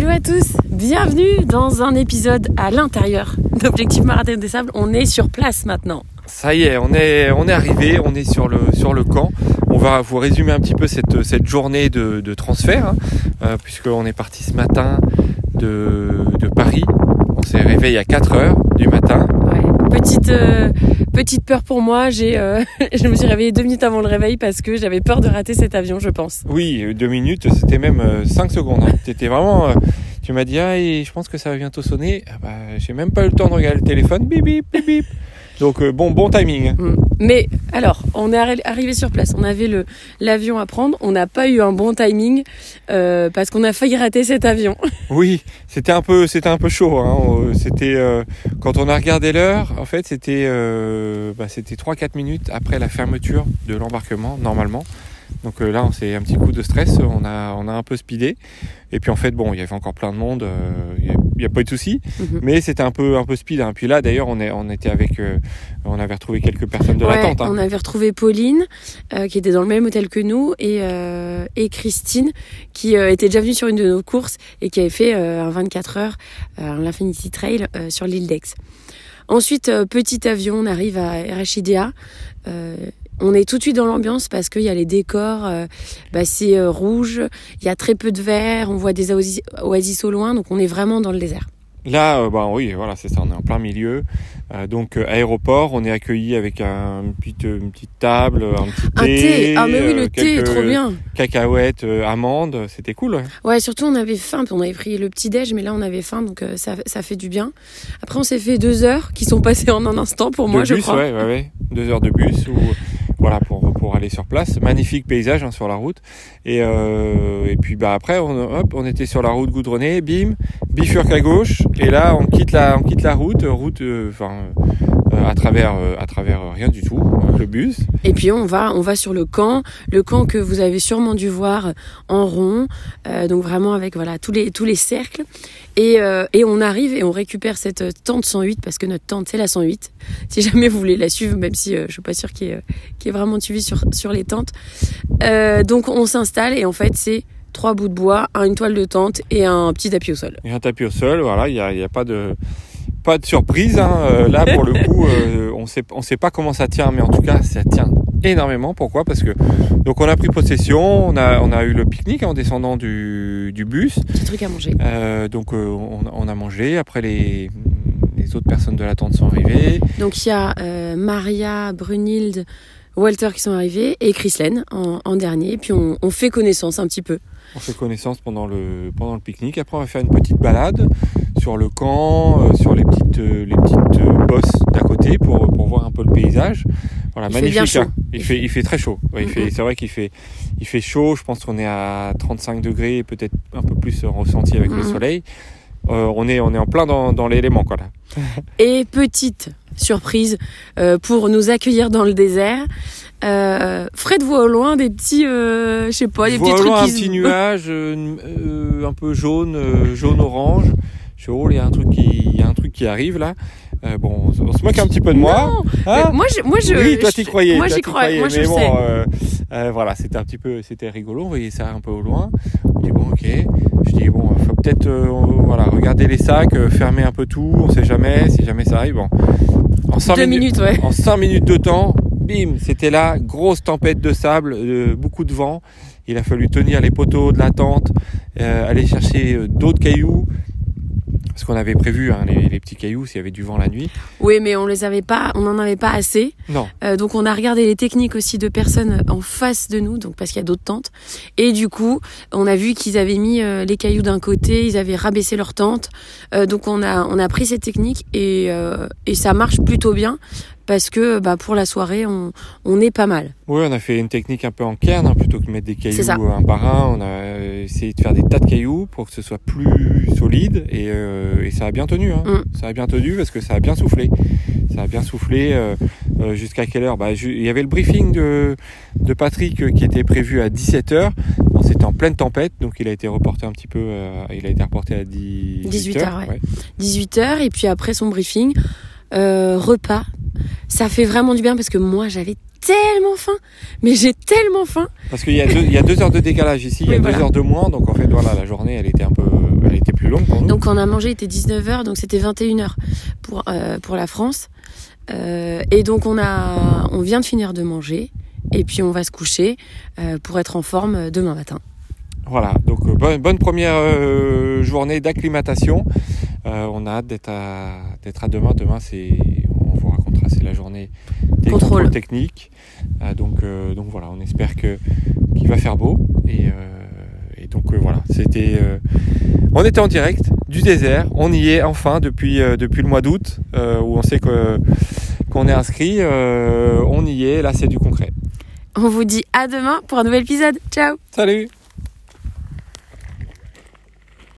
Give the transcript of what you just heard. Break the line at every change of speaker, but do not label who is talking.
Hello à tous, bienvenue dans un épisode à l'intérieur d'Objectif Marathon des Sables. On est sur place maintenant.
Ça y est, on est, on est arrivé, on est sur le, sur le camp. On va vous résumer un petit peu cette, cette journée de, de transfert, hein, euh, puisqu'on est parti ce matin de, de Paris. On s'est réveillé à 4 heures du matin.
Ouais. Petite, euh, petite peur pour moi, j'ai, euh, je me suis réveillée deux minutes avant le réveil parce que j'avais peur de rater cet avion, je pense.
Oui, deux minutes, c'était même 5 secondes. Hein. T'étais vraiment. Tu m'as dit, ah, et je pense que ça va bientôt sonner. Ah bah, j'ai même pas eu le temps de regarder le téléphone. Bip, bip, bip, bip. Donc, euh, bon, bon timing.
Mm. Mais alors, on est arri- arrivé sur place, on avait le, l'avion à prendre, on n'a pas eu un bon timing euh, parce qu'on a failli rater cet avion.
Oui, c'était un peu, c'était un peu chaud. Hein. C'était euh, quand on a regardé l'heure, en fait, c'était, euh, bah, c'était 3-4 minutes après la fermeture de l'embarquement normalement. Donc euh, là, on s'est un petit coup de stress, on a, on a un peu speedé. Et puis en fait, bon, il y avait encore plein de monde, euh, il n'y a, pas eu de souci,
Mhm.
mais c'était un peu, un peu speed. Hein. Puis là, d'ailleurs, on, est, on était avec, euh, on avait retrouvé quelques personnes de
Ouais,
l'attente. Hein.
On avait retrouvé Pauline, euh, qui était dans le même hôtel que nous, et, euh, et Christine, qui euh, était déjà venue sur une de nos courses et qui avait fait euh, un 24 heures, euh, l'Infinity Trail euh, sur l'île d'Aix. Ensuite, euh, petit avion, on arrive à RHIDA. On est tout de suite dans l'ambiance parce qu'il y a les décors, euh, bah, c'est euh, rouge, il y a très peu de verre, on voit des oasis, oasis au loin, donc on est vraiment dans le désert.
Là, euh, bah oui, voilà, c'est ça, on est en plein milieu. Euh, donc aéroport, on est accueilli avec un, une, petite, une petite table, un petit
Un thé, ah mais oui, le thé est trop bien.
Cacahuètes, amandes, c'était cool. ouais.
Ouais, surtout on avait faim, puis on avait pris le petit déj, mais là on avait faim, donc ça, ça fait du bien. Après on s'est fait deux heures qui sont passées en un instant pour moi, je crois.
ouais, ouais, ouais. Deux heures de bus ou voilà pour pour aller sur place. Magnifique paysage hein, sur la route. Et euh, et puis bah après on on était sur la route goudronnée, bim, bifurque à gauche. Et là on quitte la on quitte la route, route euh, enfin à travers euh, à travers euh, rien du tout, hein, le bus.
Et puis on va, on va sur le camp, le camp que vous avez sûrement dû voir en rond, euh, donc vraiment avec voilà tous les tous les cercles. Et, euh, et on arrive et on récupère cette tente 108 parce que notre tente c'est la 108. Si jamais vous voulez la suivre, même si euh, je suis pas sûre qu'il y, euh, ait vraiment suivi sur sur les tentes. Euh, donc on s'installe et en fait c'est trois bouts de bois, une toile de tente et un petit tapis au sol.
Et un tapis au sol, voilà, il n'y a, y a pas de pas de surprise. hein. Euh, là, pour le coup, euh, on sait on sait pas comment ça tient, mais en tout cas, ça tient énormément. Pourquoi? Parce que donc on a pris possession, on a on a eu le pique-nique en descendant du, du bus.
Petit truc à manger.
Euh, donc euh, on, on a mangé. Après les les autres personnes de la tente sont arrivées.
Donc il y a euh, Maria, Brunhilde, Walter qui sont arrivés et Chrislène en, en dernier. Puis on, on fait connaissance un petit peu.
On fait connaissance pendant le pendant le pique-nique. Après, on va faire une petite balade sur le camp, euh, sur les petites euh, les petites euh, bosses d'à côté pour pour voir un peu le paysage. Voilà,
Il
magnifique. hein. Il fait il fait très chaud. Ouais, il
Mhm.
fait c'est vrai qu'il fait il fait chaud. Je pense qu'on est à 35 degrés, peut-être un peu plus ressenti avec le
Mhm.
soleil. Euh, on est on est en plein dans dans l'élément quoi là.
Et petite surprise euh, pour nous accueillir dans le désert. Euh, Fred voit au loin des petits, euh, je sais pas, des petits trucs
loin un
se-
petit nuage euh, euh, un peu jaune, jaune orange. Je suis oh, il y a un truc qui, il y a un truc qui arrive là. Bon, on, se- moque un petit peu de moi.
Non,
Hein
moi, je, moi, je,
oui, toi t'y croyais.
Moi, j'y croyais. Moi,
mais bon, voilà, c'était un petit peu, c'était rigolo. On voyait ça un peu au loin. On dit bon, ok. Je dis bon, faut peut-être, voilà, regarder les sacs, fermer un peu tout. On sait jamais, si jamais ça arrive. Bon, en cinq
Deux minutes, ouais.
en 5 minutes de temps, bim, c'était là, grosse tempête de sable, euh, beaucoup de vent. Il a fallu tenir les poteaux de la tente, euh, aller chercher euh, d'autres cailloux. Parce qu'on avait prévu hein, les, les petits cailloux s'il y avait du vent la nuit.
Oui, mais on les avait pas, on en avait pas assez.
Non,
Euh, donc on a regardé les techniques aussi de personnes en face de nous, donc parce qu'il y a d'autres tentes. Et du coup, on a vu qu'ils avaient mis euh, les cailloux d'un côté, ils avaient rabaissé leur tente. Euh, donc on a on a pris cette technique et et ça marche plutôt bien parce que bah pour la soirée on on est pas mal.
oui, on a fait une technique un peu en cairn, hein, plutôt que de mettre des cailloux un par un. On a euh, essayé de faire des tas de cailloux pour que ce soit plus solide et, euh, et ça a bien tenu. Hein.
Mm.
Ça a bien tenu parce que ça a bien soufflé. Ça a bien soufflé euh, euh, jusqu'à quelle heure? Bah, Il y avait le briefing de, de Patrick euh, qui était prévu à 17h. Bon, C'était en pleine tempête, donc il a été reporté un petit peu. euh, il a été reporté à 10,
18
18h.
heures, ouais. 18h et puis après son briefing, euh, repas. Ça fait vraiment du bien parce que moi j'avais tellement faim, mais j'ai tellement faim.
Parce qu'il y, a deux- il y a deux heures de décalage ici, il y a deux heures de moins, donc en fait voilà la journée elle était un peu, elle était plus longue pour nous.
Donc on a mangé, il était 19h, donc c'était 21h pour, euh, pour la France. Euh, et donc on, a, on vient de finir de manger, et puis on va se coucher euh, pour être en forme demain matin.
Voilà, donc euh, bonne, bonne première euh, journée d'acclimatation. Euh, on a hâte d'être à, à demain. Demain, c'est, c'est la journée des
Contrôle.
contrôles techniques. Euh, donc, euh, donc voilà, on espère que qu'il va faire beau. Et, euh, et donc voilà, c'était, on était en direct du désert. On y est enfin depuis depuis le mois d'août où on sait que qu'on est inscrit. On y est. Là, c'est du concret.
On vous dit à demain pour un nouvel épisode. Ciao
Salut